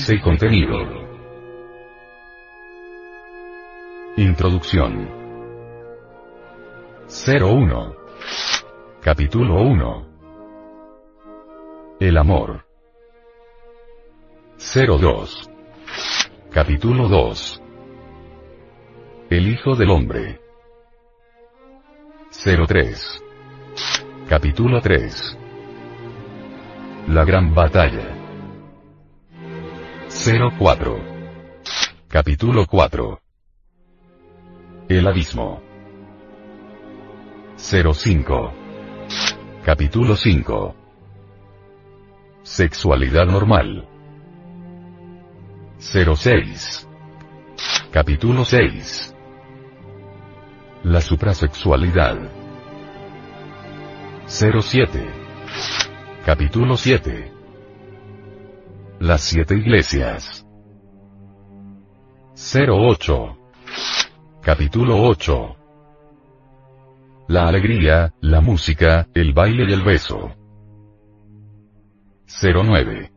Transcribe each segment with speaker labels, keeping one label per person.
Speaker 1: Índice y contenido. Introducción. 01. Capítulo 1. El amor. 02. Capítulo 2. El Hijo del Hombre. 03. Capítulo 3. La Gran Batalla. 04. Capítulo 4. El abismo. 05. Capítulo 5. Sexualidad normal. 06. Capítulo 6. La suprasexualidad. 07. Capítulo 7. Las siete iglesias. 08. Capítulo 8. La alegría, la música, el baile y el beso. 09.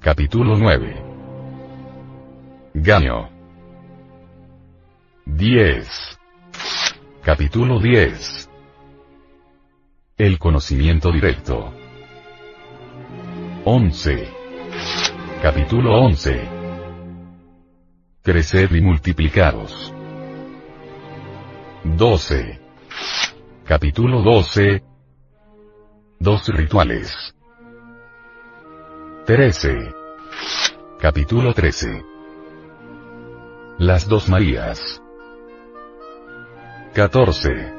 Speaker 1: Capítulo 9. Gaño. 10. Capítulo 10. El conocimiento directo. 11. Capítulo 11. Crecer y multiplicaros. 12. Capítulo 12. Dos rituales. 13. Capítulo 13. Las dos Marías. 14.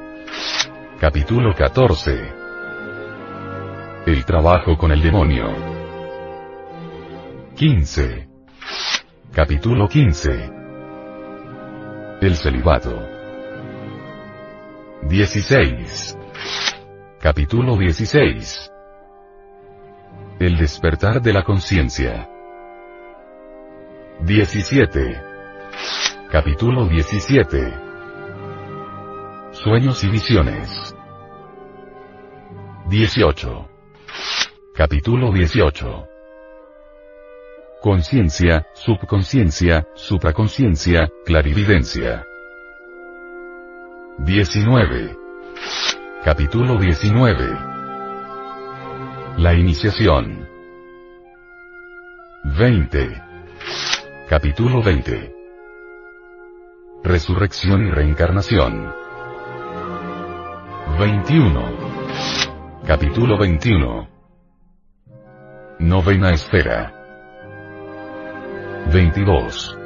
Speaker 1: Capítulo 14. El trabajo con el demonio. 15. Capítulo 15. El celibato. 16. Capítulo 16. El despertar de la conciencia. 17. Capítulo 17. Sueños y visiones. 18. Capítulo 18. Conciencia, subconsciencia, supraconciencia, clarividencia. 19. Capítulo 19. La iniciación. 20. Capítulo 20. Resurrección y reencarnación. 21. Capítulo 21. Novena esfera. 22.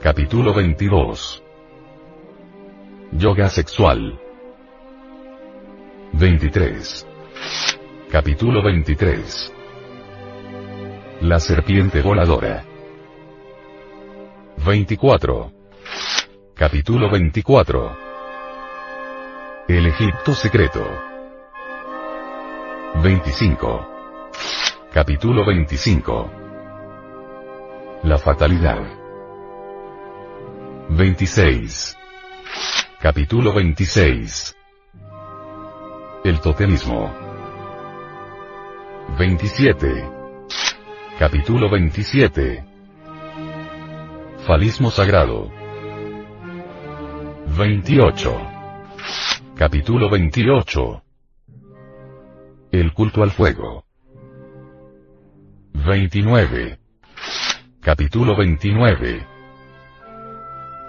Speaker 1: Capítulo 22. Yoga sexual. 23. Capítulo 23. La serpiente voladora. 24. Capítulo 24. El Egipto secreto. 25. Capítulo 25. La fatalidad. 26. Capítulo 26. El totemismo. 27. Capítulo 27. Falismo sagrado. 28. Capítulo 28. El culto al fuego. 29. Capítulo 29.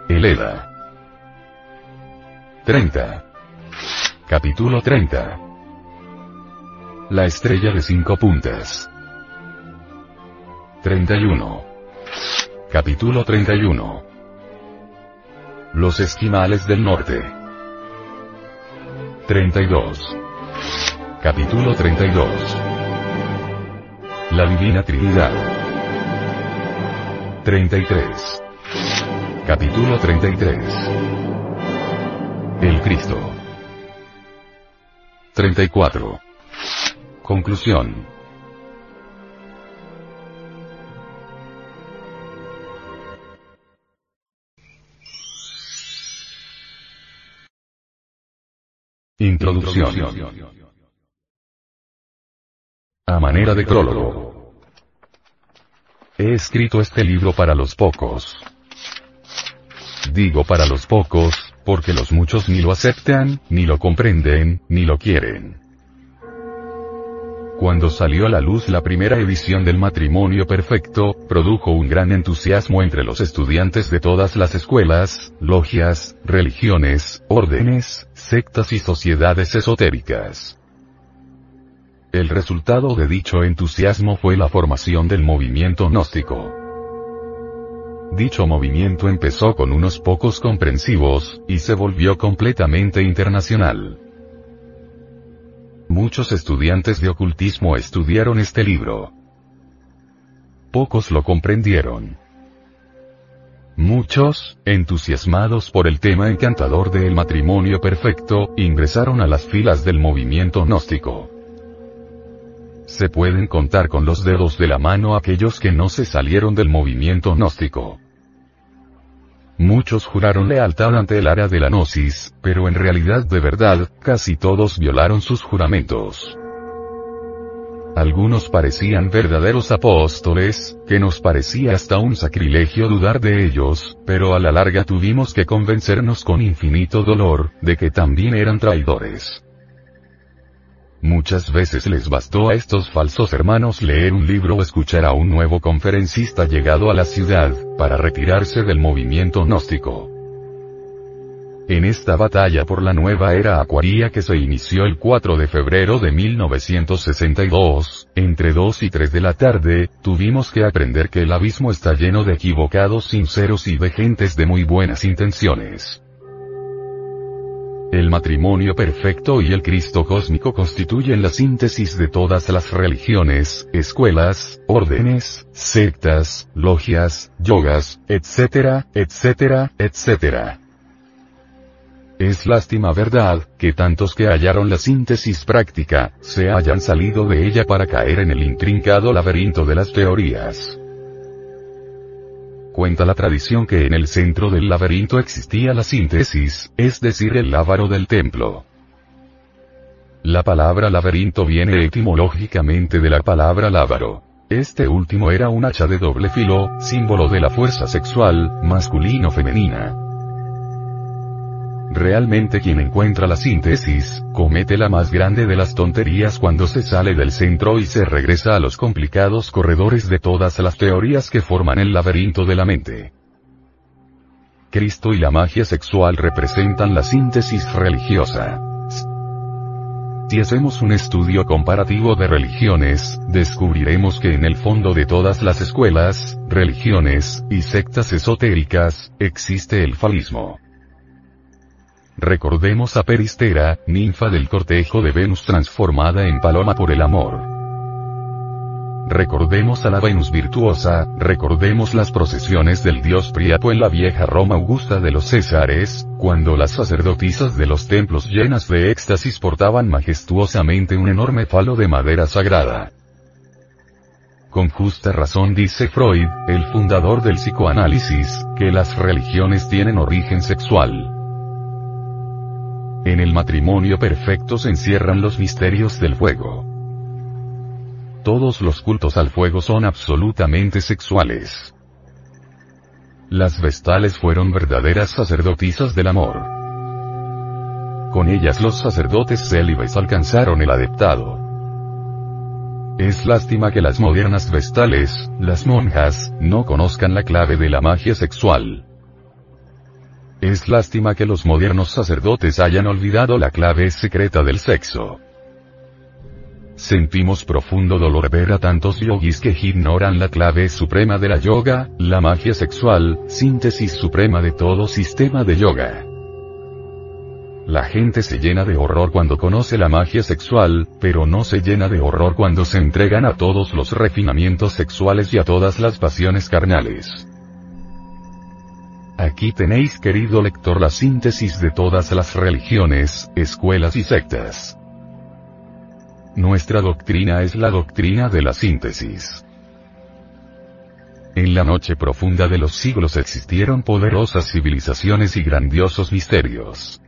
Speaker 1: El EDA. 30. Capítulo 30. La estrella de cinco puntas. 31. Capítulo 31. Los esquimales del norte. 32. Capítulo 32. La Divina Trinidad. 33. Capítulo 33. El Cristo. 34. Conclusión. Introducción. A manera de prólogo. He escrito este libro para los pocos. Digo para los pocos, porque los muchos ni lo aceptan, ni lo comprenden, ni lo quieren. Cuando salió a la luz la primera edición del matrimonio perfecto, produjo un gran entusiasmo entre los estudiantes de todas las escuelas, logias, religiones, órdenes, sectas y sociedades esotéricas. El resultado de dicho entusiasmo fue la formación del movimiento gnóstico. Dicho movimiento empezó con unos pocos comprensivos, y se volvió completamente internacional. Muchos estudiantes de ocultismo estudiaron este libro. Pocos lo comprendieron. Muchos, entusiasmados por el tema encantador del matrimonio perfecto, ingresaron a las filas del movimiento gnóstico. Se pueden contar con los dedos de la mano aquellos que no se salieron del movimiento gnóstico. Muchos juraron lealtad ante el área de la gnosis, pero en realidad de verdad, casi todos violaron sus juramentos. Algunos parecían verdaderos apóstoles, que nos parecía hasta un sacrilegio dudar de ellos, pero a la larga tuvimos que convencernos con infinito dolor, de que también eran traidores. Muchas veces les bastó a estos falsos hermanos leer un libro o escuchar a un nuevo conferencista llegado a la ciudad, para retirarse del movimiento gnóstico. En esta batalla por la nueva era acuaria que se inició el 4 de febrero de 1962, entre 2 y 3 de la tarde, tuvimos que aprender que el abismo está lleno de equivocados sinceros y de gentes de muy buenas intenciones. El matrimonio perfecto y el Cristo cósmico constituyen la síntesis de todas las religiones, escuelas, órdenes, sectas, logias, yogas, etcétera, etcétera, etcétera. Es lástima verdad, que tantos que hallaron la síntesis práctica, se hayan salido de ella para caer en el intrincado laberinto de las teorías. Cuenta la tradición que en el centro del laberinto existía la síntesis, es decir, el lábaro del templo. La palabra laberinto viene etimológicamente de la palabra lábaro. Este último era un hacha de doble filo, símbolo de la fuerza sexual, masculino-femenina. Realmente quien encuentra la síntesis, comete la más grande de las tonterías cuando se sale del centro y se regresa a los complicados corredores de todas las teorías que forman el laberinto de la mente. Cristo y la magia sexual representan la síntesis religiosa. Si hacemos un estudio comparativo de religiones, descubriremos que en el fondo de todas las escuelas, religiones, y sectas esotéricas, existe el falismo. Recordemos a Peristera, ninfa del cortejo de Venus transformada en paloma por el amor. Recordemos a la Venus virtuosa, recordemos las procesiones del dios Priapo en la vieja Roma Augusta de los Césares, cuando las sacerdotisas de los templos llenas de éxtasis portaban majestuosamente un enorme falo de madera sagrada. Con justa razón dice Freud, el fundador del psicoanálisis, que las religiones tienen origen sexual. En el matrimonio perfecto se encierran los misterios del fuego. Todos los cultos al fuego son absolutamente sexuales. Las vestales fueron verdaderas sacerdotisas del amor. Con ellas los sacerdotes célibes alcanzaron el adeptado. Es lástima que las modernas vestales, las monjas, no conozcan la clave de la magia sexual. Es lástima que los modernos sacerdotes hayan olvidado la clave secreta del sexo. sentimos profundo dolor ver a tantos yogis que ignoran la clave suprema de la yoga, la magia sexual, síntesis suprema de todo sistema de yoga. La gente se llena de horror cuando conoce la magia sexual, pero no se llena de horror cuando se entregan a todos los refinamientos sexuales y a todas las pasiones carnales. Aquí tenéis querido lector la síntesis de todas las religiones, escuelas y sectas. Nuestra doctrina es la doctrina de la síntesis. En la noche profunda de los siglos existieron poderosas civilizaciones y grandiosos misterios.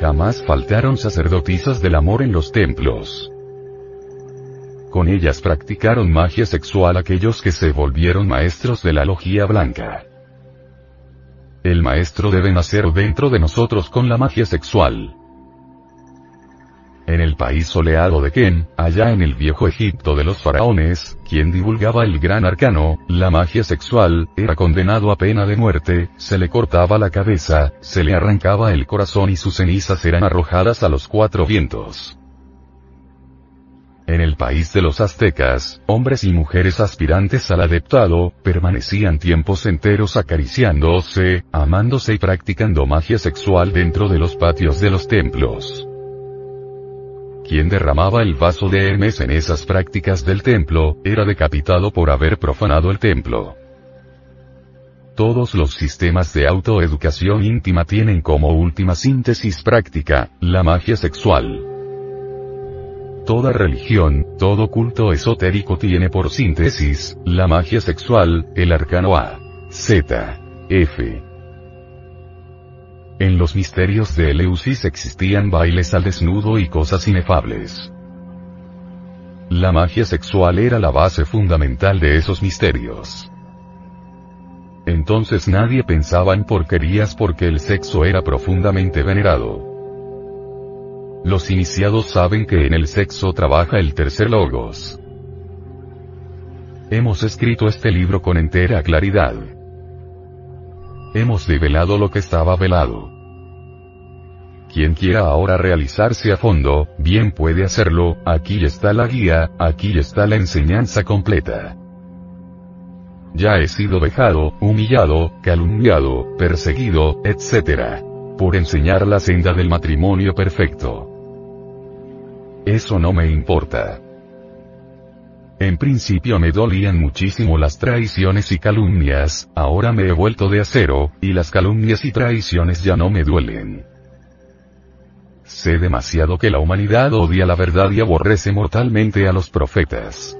Speaker 1: Jamás faltaron sacerdotisas del amor en los templos. Con ellas practicaron magia sexual aquellos que se volvieron maestros de la logía blanca. El maestro debe nacer dentro de nosotros con la magia sexual. En el país soleado de Ken, allá en el viejo Egipto de los faraones, quien divulgaba el gran arcano, la magia sexual, era condenado a pena de muerte, se le cortaba la cabeza, se le arrancaba el corazón y sus cenizas eran arrojadas a los cuatro vientos. En el país de los aztecas, hombres y mujeres aspirantes al adeptado, permanecían tiempos enteros acariciándose, amándose y practicando magia sexual dentro de los patios de los templos quien derramaba el vaso de Hermes en esas prácticas del templo, era decapitado por haber profanado el templo. Todos los sistemas de autoeducación íntima tienen como última síntesis práctica, la magia sexual. Toda religión, todo culto esotérico tiene por síntesis, la magia sexual, el arcano A. Z. F. En los misterios de Eleusis existían bailes al desnudo y cosas inefables. La magia sexual era la base fundamental de esos misterios. Entonces nadie pensaba en porquerías porque el sexo era profundamente venerado. Los iniciados saben que en el sexo trabaja el tercer logos. Hemos escrito este libro con entera claridad. Hemos develado lo que estaba velado. Quien quiera ahora realizarse a fondo, bien puede hacerlo, aquí está la guía, aquí está la enseñanza completa. Ya he sido vejado, humillado, calumniado, perseguido, etc. Por enseñar la senda del matrimonio perfecto. Eso no me importa. En principio me dolían muchísimo las traiciones y calumnias, ahora me he vuelto de acero, y las calumnias y traiciones ya no me duelen. Sé demasiado que la humanidad odia la verdad y aborrece mortalmente a los profetas.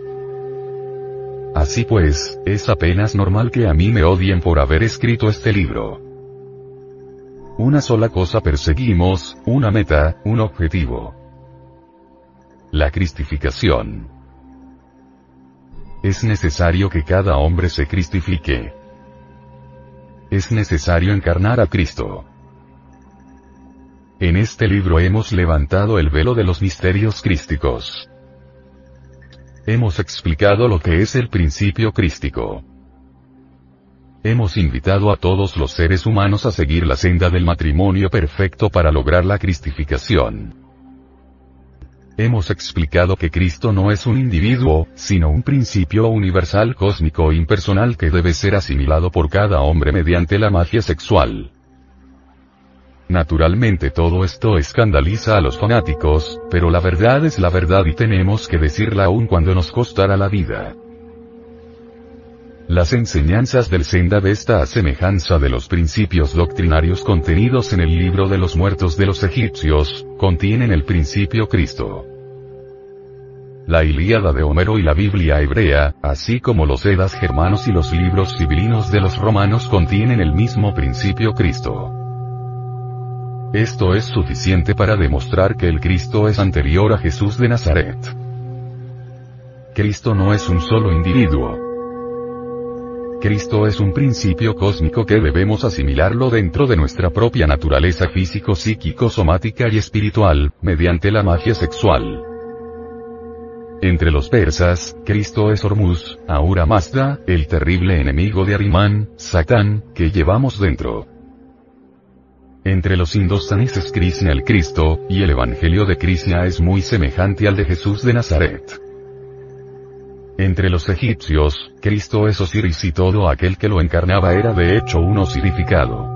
Speaker 1: Así pues, es apenas normal que a mí me odien por haber escrito este libro. Una sola cosa perseguimos, una meta, un objetivo. La cristificación. Es necesario que cada hombre se cristifique. Es necesario encarnar a Cristo. En este libro hemos levantado el velo de los misterios crísticos. Hemos explicado lo que es el principio crístico. Hemos invitado a todos los seres humanos a seguir la senda del matrimonio perfecto para lograr la cristificación. Hemos explicado que Cristo no es un individuo, sino un principio universal cósmico e impersonal que debe ser asimilado por cada hombre mediante la magia sexual. Naturalmente todo esto escandaliza a los fanáticos, pero la verdad es la verdad y tenemos que decirla aun cuando nos costará la vida. Las enseñanzas del Senda Vesta a semejanza de los principios doctrinarios contenidos en el libro de los muertos de los egipcios, contienen el principio Cristo. La Ilíada de Homero y la Biblia hebrea, así como los Edas germanos y los libros civilinos de los romanos contienen el mismo principio Cristo. Esto es suficiente para demostrar que el Cristo es anterior a Jesús de Nazaret. Cristo no es un solo individuo, Cristo es un principio cósmico que debemos asimilarlo dentro de nuestra propia naturaleza físico, psíquico, somática y espiritual, mediante la magia sexual. Entre los persas, Cristo es Hormuz, Ahura Mazda, el terrible enemigo de Arimán, Satán, que llevamos dentro. Entre los indostanes es Krishna el Cristo, y el Evangelio de Krishna es muy semejante al de Jesús de Nazaret. Entre los egipcios, Cristo es Osiris y todo aquel que lo encarnaba era de hecho un osirificado.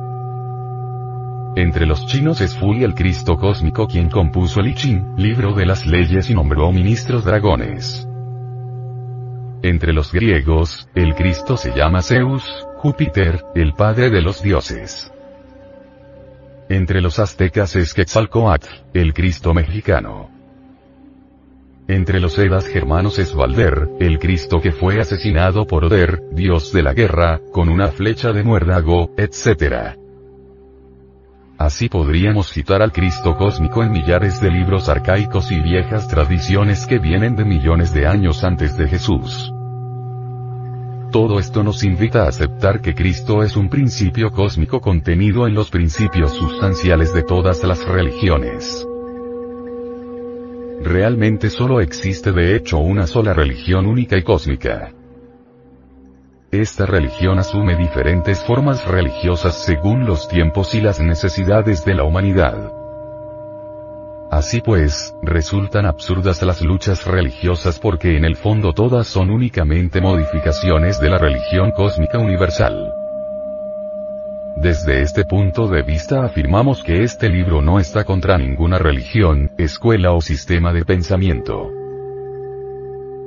Speaker 1: Entre los chinos es Fui el Cristo cósmico quien compuso el I Ching, libro de las leyes y nombró ministros dragones. Entre los griegos, el Cristo se llama Zeus, Júpiter, el padre de los dioses. Entre los aztecas es Quetzalcoatl, el Cristo mexicano. Entre los Edas germanos es Valder, el Cristo que fue asesinado por Oder, dios de la guerra, con una flecha de muérdago, etc. Así podríamos citar al Cristo cósmico en millares de libros arcaicos y viejas tradiciones que vienen de millones de años antes de Jesús. Todo esto nos invita a aceptar que Cristo es un principio cósmico contenido en los principios sustanciales de todas las religiones. Realmente solo existe de hecho una sola religión única y cósmica. Esta religión asume diferentes formas religiosas según los tiempos y las necesidades de la humanidad. Así pues, resultan absurdas las luchas religiosas porque en el fondo todas son únicamente modificaciones de la religión cósmica universal. Desde este punto de vista afirmamos que este libro no está contra ninguna religión, escuela o sistema de pensamiento.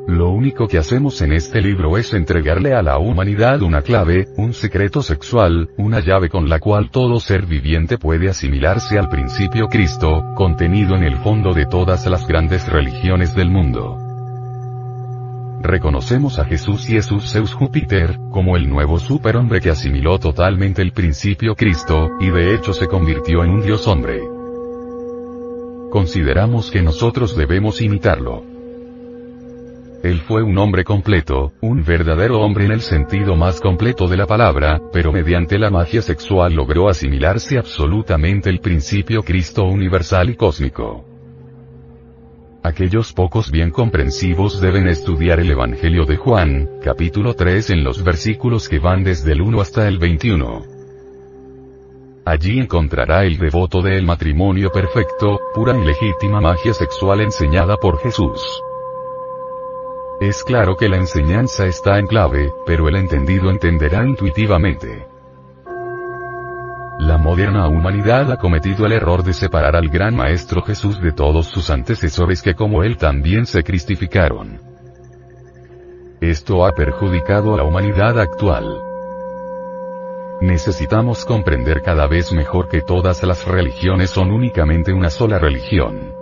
Speaker 1: Lo único que hacemos en este libro es entregarle a la humanidad una clave, un secreto sexual, una llave con la cual todo ser viviente puede asimilarse al principio Cristo, contenido en el fondo de todas las grandes religiones del mundo. Reconocemos a Jesús y Jesús Zeus Júpiter, como el nuevo superhombre que asimiló totalmente el principio Cristo, y de hecho se convirtió en un Dios hombre. Consideramos que nosotros debemos imitarlo. Él fue un hombre completo, un verdadero hombre en el sentido más completo de la palabra, pero mediante la magia sexual logró asimilarse absolutamente el principio Cristo universal y cósmico. Aquellos pocos bien comprensivos deben estudiar el Evangelio de Juan, capítulo 3 en los versículos que van desde el 1 hasta el 21. Allí encontrará el devoto del matrimonio perfecto, pura y legítima magia sexual enseñada por Jesús. Es claro que la enseñanza está en clave, pero el entendido entenderá intuitivamente. La moderna humanidad ha cometido el error de separar al gran Maestro Jesús de todos sus antecesores que como él también se cristificaron. Esto ha perjudicado a la humanidad actual. Necesitamos comprender cada vez mejor que todas las religiones son únicamente una sola religión.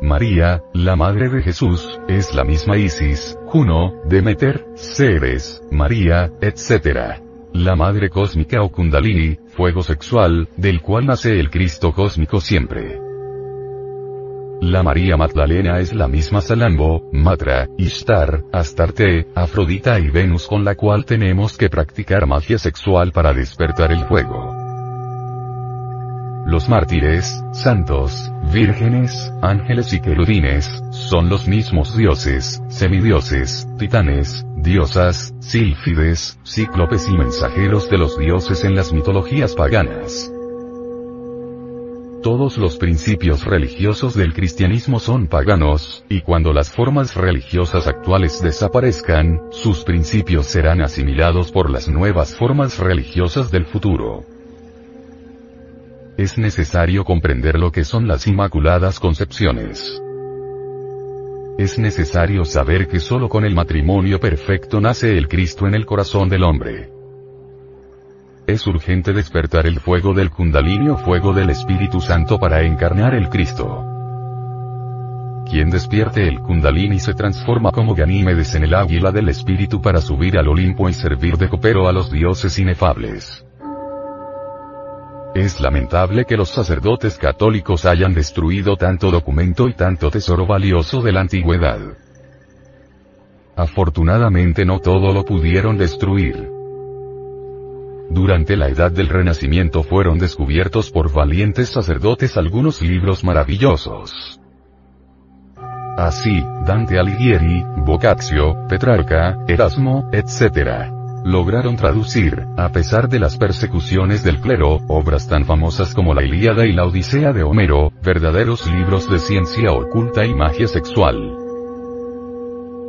Speaker 1: María, la madre de Jesús, es la misma Isis, Juno, Demeter, Ceres, María, etc la madre cósmica o kundalini, fuego sexual, del cual nace el Cristo cósmico siempre. La María Magdalena es la misma Salambo, Matra, Ishtar, Astarte, Afrodita y Venus con la cual tenemos que practicar magia sexual para despertar el fuego. Los mártires, santos, vírgenes, ángeles y querubines, son los mismos dioses, semidioses, titanes, diosas, sílfides, cíclopes y mensajeros de los dioses en las mitologías paganas. Todos los principios religiosos del cristianismo son paganos, y cuando las formas religiosas actuales desaparezcan, sus principios serán asimilados por las nuevas formas religiosas del futuro es necesario comprender lo que son las Inmaculadas Concepciones. Es necesario saber que solo con el matrimonio perfecto nace el Cristo en el corazón del hombre. Es urgente despertar el fuego del Kundalini o fuego del Espíritu Santo para encarnar el Cristo. Quien despierte el Kundalini se transforma como Ganímedes en el águila del Espíritu para subir al Olimpo y servir de copero a los dioses inefables. Es lamentable que los sacerdotes católicos hayan destruido tanto documento y tanto tesoro valioso de la antigüedad. Afortunadamente no todo lo pudieron destruir. Durante la Edad del Renacimiento fueron descubiertos por valientes sacerdotes algunos libros maravillosos. Así, Dante Alighieri, Boccaccio, Petrarca, Erasmo, etc. lograron traducir, a pesar de las persecuciones del clero, obras tan famosas como la Ilíada y la Odisea de Homero, verdaderos libros de ciencia oculta y magia sexual.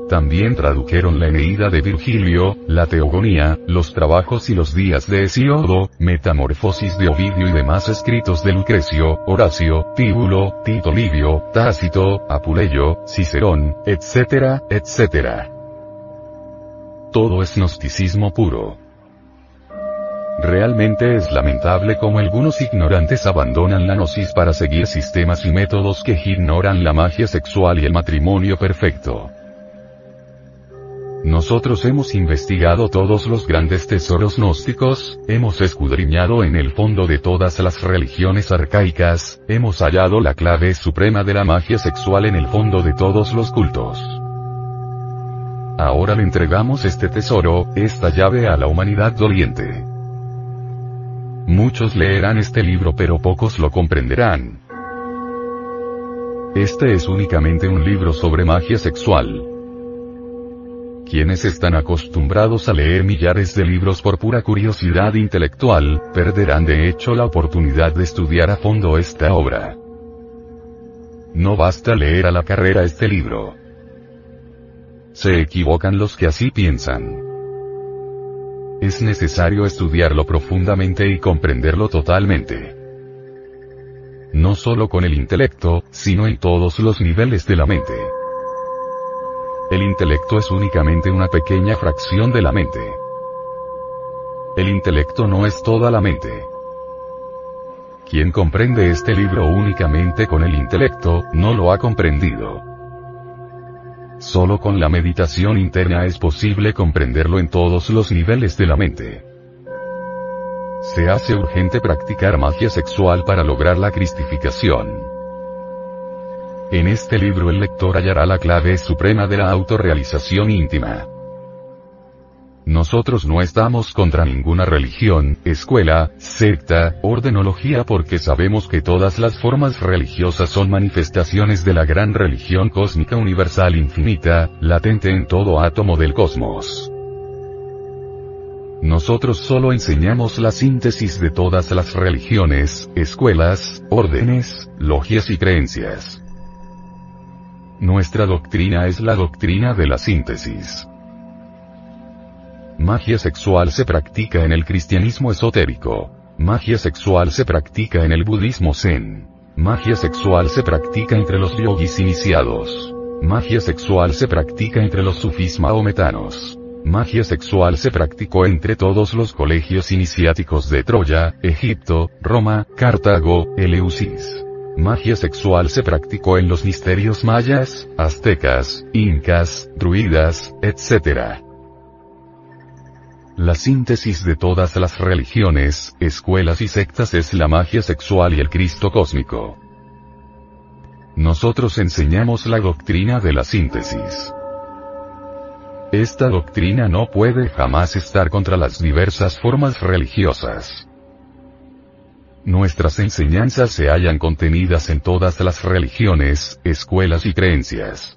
Speaker 1: También tradujeron la Eneida de Virgilio, la Teogonía, los trabajos y los días de Hesiodo, Metamorfosis de Ovidio y demás escritos de Lucrecio, Horacio, Tíbulo, Tito Livio, Tácito, Apuleyo, Cicerón, etcétera, etcétera. Todo es gnosticismo puro. Realmente es lamentable cómo algunos ignorantes abandonan la gnosis para seguir sistemas y métodos que ignoran la magia sexual y el matrimonio perfecto. Nosotros hemos investigado todos los grandes tesoros gnósticos, hemos escudriñado en el fondo de todas las religiones arcaicas, hemos hallado la clave suprema de la magia sexual en el fondo de todos los cultos. Ahora le entregamos este tesoro, esta llave a la humanidad doliente. Muchos leerán este libro pero pocos lo comprenderán. Este es únicamente un libro sobre magia sexual. Quienes están acostumbrados a leer millares de libros por pura curiosidad intelectual, perderán de hecho la oportunidad de estudiar a fondo esta obra. No basta leer a la carrera este libro. Se equivocan los que así piensan. Es necesario estudiarlo profundamente y comprenderlo totalmente. No solo con el intelecto, sino en todos los niveles de la mente. El intelecto es únicamente una pequeña fracción de la mente. El intelecto no es toda la mente. Quien comprende este libro únicamente con el intelecto, no lo ha comprendido. Solo con la meditación interna es posible comprenderlo en todos los niveles de la mente. Se hace urgente practicar magia sexual para lograr la cristificación. En este libro el lector hallará la clave suprema de la autorrealización íntima. Nosotros no estamos contra ninguna religión, escuela, secta, ordenología porque sabemos que todas las formas religiosas son manifestaciones de la gran religión cósmica universal infinita, latente en todo átomo del cosmos. Nosotros solo enseñamos la síntesis de todas las religiones, escuelas, órdenes, logias y creencias. Nuestra doctrina es la doctrina de la síntesis. Magia sexual se practica en el cristianismo esotérico. Magia sexual se practica en el budismo zen. Magia sexual se practica entre los yogis iniciados. Magia sexual se practica entre los sufis maometanos. Magia sexual se practicó entre todos los colegios iniciáticos de Troya, Egipto, Roma, Cartago, Eleusis. Magia sexual se practicó en los misterios mayas, aztecas, incas, druidas, etc. La síntesis de todas las religiones, escuelas y sectas es la magia sexual y el Cristo cósmico. Nosotros enseñamos la doctrina de la síntesis. Esta doctrina no puede jamás estar contra las diversas formas religiosas. Nuestras enseñanzas se hallan contenidas en todas las religiones, escuelas y creencias.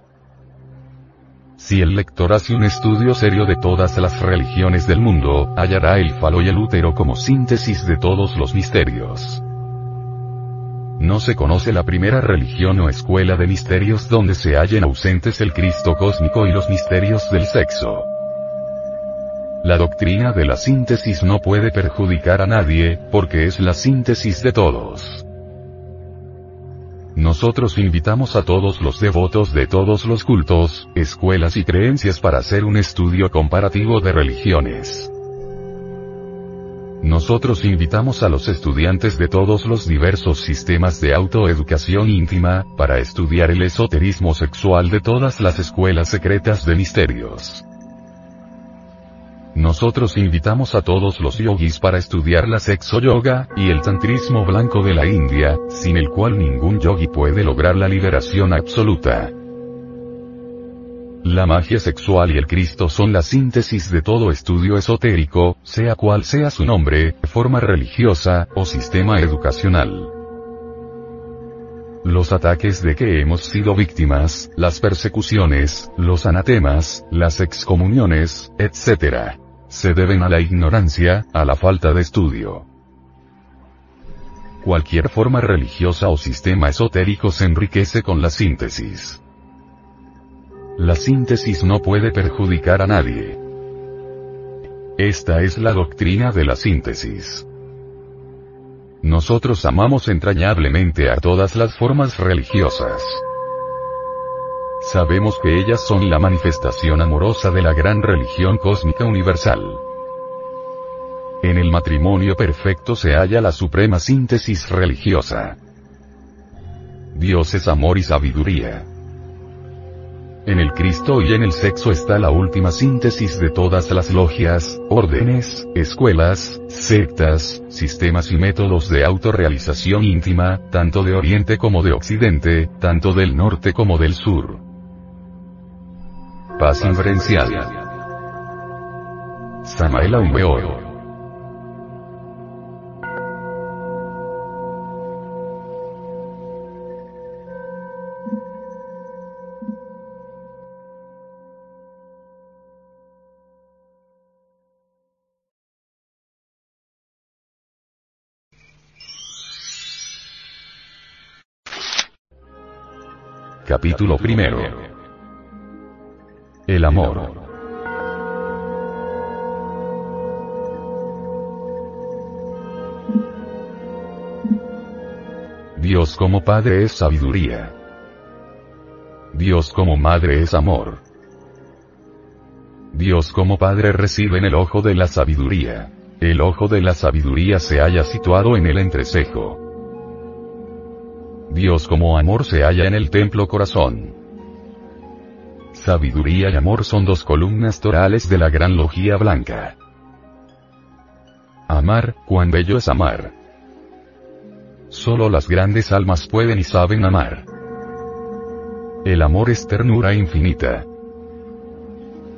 Speaker 1: Si el lector hace un estudio serio de todas las religiones del mundo, hallará el falo y el útero como síntesis de todos los misterios. No se conoce la primera religión o escuela de misterios donde se hallen ausentes el Cristo cósmico y los misterios del sexo. La doctrina de la síntesis no puede perjudicar a nadie, porque es la síntesis de todos. Nosotros invitamos a todos los devotos de todos los cultos, escuelas y creencias para hacer un estudio comparativo de religiones. Nosotros invitamos a los estudiantes de todos los diversos sistemas de autoeducación íntima, para estudiar el esoterismo sexual de todas las escuelas secretas de misterios. Nosotros invitamos a todos los yogis para estudiar la sexo yoga, y el tantrismo blanco de la India, sin el cual ningún yogi puede lograr la liberación absoluta. La magia sexual y el Cristo son la síntesis de todo estudio esotérico, sea cual sea su nombre, forma religiosa, o sistema educacional. Los ataques de que hemos sido víctimas, las persecuciones, los anatemas, las excomuniones, etc se deben a la ignorancia, a la falta de estudio. Cualquier forma religiosa o sistema esotérico se enriquece con la síntesis. La síntesis no puede perjudicar a nadie. Esta es la doctrina de la síntesis. Nosotros amamos entrañablemente a todas las formas religiosas. Sabemos que ellas son la manifestación amorosa de la gran religión cósmica universal. En el matrimonio perfecto se halla la suprema síntesis religiosa. Dios es amor y sabiduría. En el Cristo y en el sexo está la última síntesis de todas las logias, órdenes, escuelas, sectas, sistemas y métodos de autorrealización íntima, tanto de Oriente como de Occidente, tanto del norte como del sur. Paz inferencial. Samael Aumeor. Capítulo primero. El amor. Dios como Padre es sabiduría. Dios como Madre es amor. Dios como Padre recibe en el ojo de la sabiduría. El ojo de la sabiduría se halla situado en el entrecejo. Dios como amor se halla en el templo corazón. Sabiduría y amor son dos columnas torales de la gran logía blanca. Amar, cuán bello es amar. Solo las grandes almas pueden y saben amar. El amor es ternura infinita.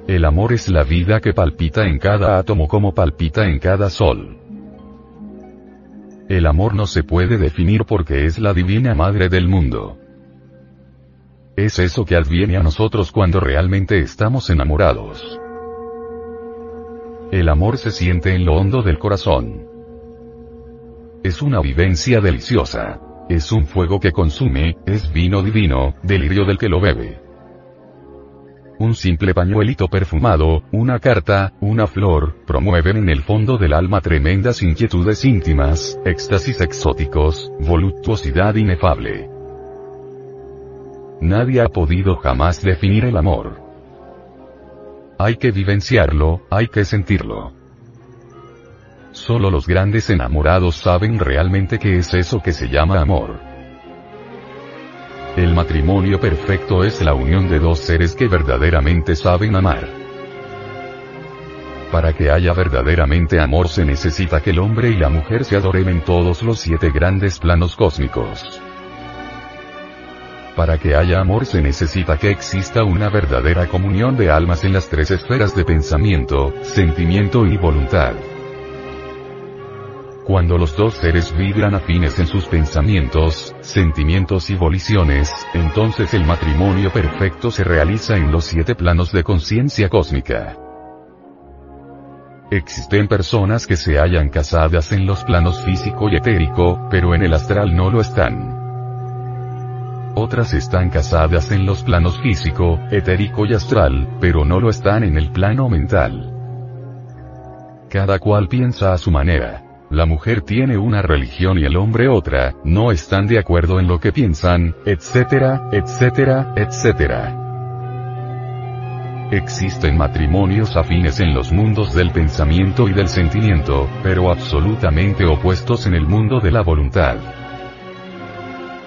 Speaker 1: El amor es la vida que palpita en cada átomo como palpita en cada sol. El amor no se puede definir porque es la divina madre del mundo. Es eso que adviene a nosotros cuando realmente estamos enamorados. El amor se siente en lo hondo del corazón. Es una vivencia deliciosa. Es un fuego que consume, es vino divino, delirio del que lo bebe un simple pañuelito perfumado, una carta, una flor, promueven en el fondo del alma tremendas inquietudes íntimas, éxtasis exóticos, voluptuosidad inefable. Nadie ha podido jamás definir el amor. Hay que vivenciarlo, hay que sentirlo. Solo los grandes enamorados saben realmente qué es eso que se llama amor. El matrimonio perfecto es la unión de dos seres que verdaderamente saben amar. Para que haya verdaderamente amor se necesita que el hombre y la mujer se adoren en todos los siete grandes planos cósmicos. Para que haya amor se necesita que exista una verdadera comunión de almas en las tres esferas de pensamiento, sentimiento y voluntad. Cuando los dos seres vibran afines en sus pensamientos, sentimientos y voliciones, entonces el matrimonio perfecto se realiza en los siete planos de conciencia cósmica. Existen personas que se hallan casadas en los planos físico y etérico, pero en el astral no lo están. Otras están casadas en los planos físico, etérico y astral, pero no lo están en el plano mental. Cada cual piensa a su manera la mujer tiene una religión y el hombre otra, no están de acuerdo en lo que piensan, etcétera, etcétera, etcétera. Existen matrimonios afines en los mundos del pensamiento y del sentimiento, pero absolutamente opuestos en el mundo de la voluntad.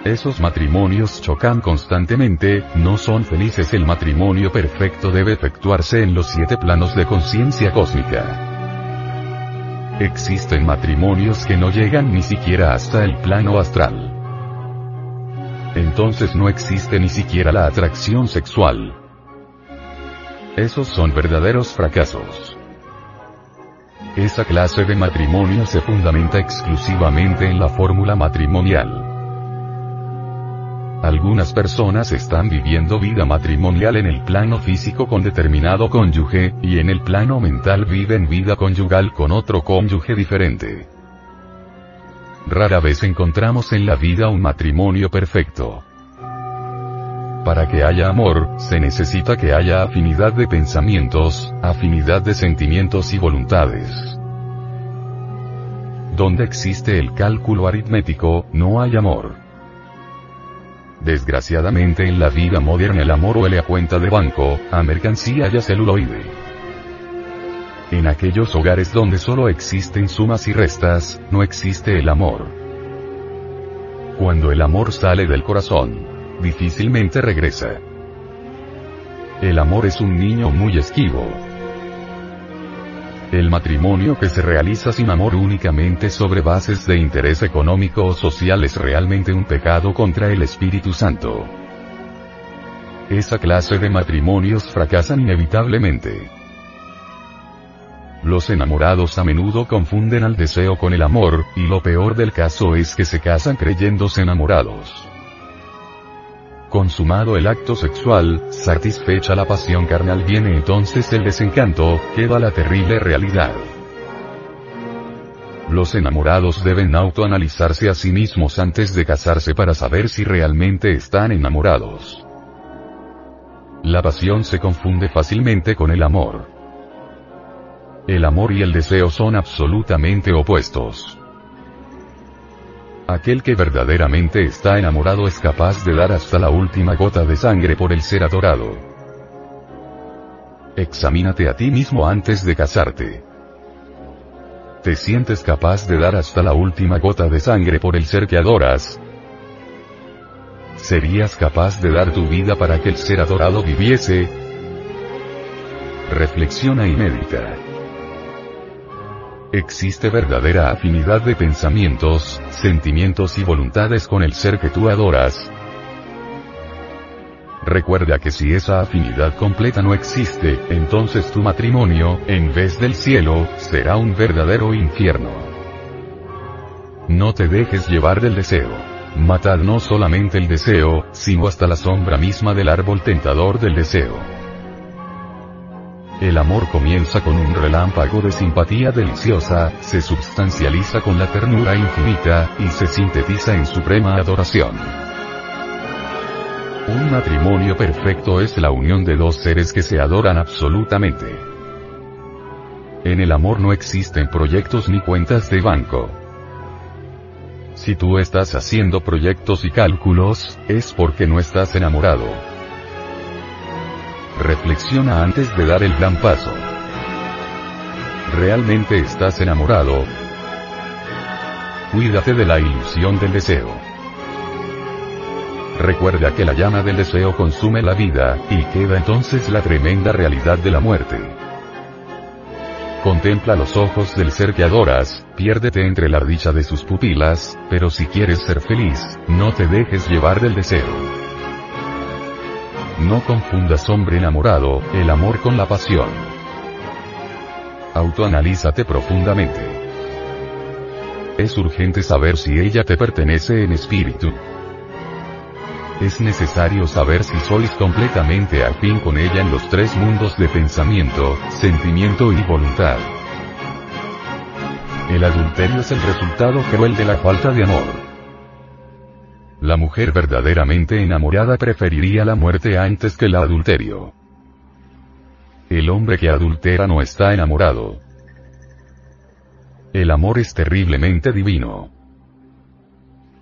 Speaker 1: Esos matrimonios chocan constantemente, no son felices. El matrimonio perfecto debe efectuarse en los siete planos de conciencia cósmica. Existen matrimonios que no llegan ni siquiera hasta el plano astral. Entonces no existe ni siquiera la atracción sexual. Esos son verdaderos fracasos. Esa clase de matrimonio se fundamenta exclusivamente en la fórmula matrimonial. Algunas personas están viviendo vida matrimonial en el plano físico con determinado cónyuge, y en el plano mental viven vida conyugal con otro cónyuge diferente. Rara vez encontramos en la vida un matrimonio perfecto. Para que haya amor, se necesita que haya afinidad de pensamientos, afinidad de sentimientos y voluntades. Donde existe el cálculo aritmético, no hay amor. Desgraciadamente en la vida moderna el amor huele a cuenta de banco, a mercancía y a celuloide. En aquellos hogares donde solo existen sumas y restas, no existe el amor. Cuando el amor sale del corazón, difícilmente regresa. El amor es un niño muy esquivo. El matrimonio que se realiza sin amor únicamente sobre bases de interés económico o social es realmente un pecado contra el Espíritu Santo. Esa clase de matrimonios fracasan inevitablemente. Los enamorados a menudo confunden al deseo con el amor, y lo peor del caso es que se casan creyéndose enamorados. Consumado el acto sexual, satisfecha la pasión carnal viene entonces el desencanto, queda la terrible realidad. Los enamorados deben autoanalizarse a sí mismos antes de casarse para saber si realmente están enamorados. La pasión se confunde fácilmente con el amor. El amor y el deseo son absolutamente opuestos. Aquel que verdaderamente está enamorado es capaz de dar hasta la última gota de sangre por el ser adorado. Examínate a ti mismo antes de casarte. ¿Te sientes capaz de dar hasta la última gota de sangre por el ser que adoras? ¿Serías capaz de dar tu vida para que el ser adorado viviese? Reflexiona y medita. Existe verdadera afinidad de pensamientos, sentimientos y voluntades con el ser que tú adoras. Recuerda que si esa afinidad completa no existe, entonces tu matrimonio, en vez del cielo, será un verdadero infierno. No te dejes llevar del deseo. Matad no solamente el deseo, sino hasta la sombra misma del árbol tentador del deseo. El amor comienza con un relámpago de simpatía deliciosa, se substancializa con la ternura infinita, y se sintetiza en suprema adoración. Un matrimonio perfecto es la unión de dos seres que se adoran absolutamente. En el amor no existen proyectos ni cuentas de banco. Si tú estás haciendo proyectos y cálculos, es porque no estás enamorado. Reflexiona antes de dar el gran paso. ¿Realmente estás enamorado? Cuídate de la ilusión del deseo. Recuerda que la llama del deseo consume la vida, y queda entonces la tremenda realidad de la muerte. Contempla los ojos del ser que adoras, piérdete entre la dicha de sus pupilas, pero si quieres ser feliz, no te dejes llevar del deseo. No confundas hombre enamorado, el amor con la pasión. Autoanalízate profundamente. Es urgente saber si ella te pertenece en espíritu. Es necesario saber si sois completamente afín con ella en los tres mundos de pensamiento, sentimiento y voluntad. El adulterio es el resultado cruel de la falta de amor. La mujer verdaderamente enamorada preferiría la muerte antes que el adulterio. El hombre que adultera no está enamorado. El amor es terriblemente divino.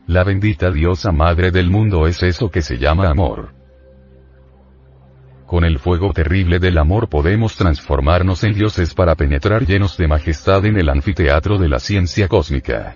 Speaker 1: La bendita diosa madre del mundo es eso que se llama amor. Con el fuego terrible del amor podemos transformarnos en dioses para penetrar llenos de majestad en el anfiteatro de la ciencia cósmica.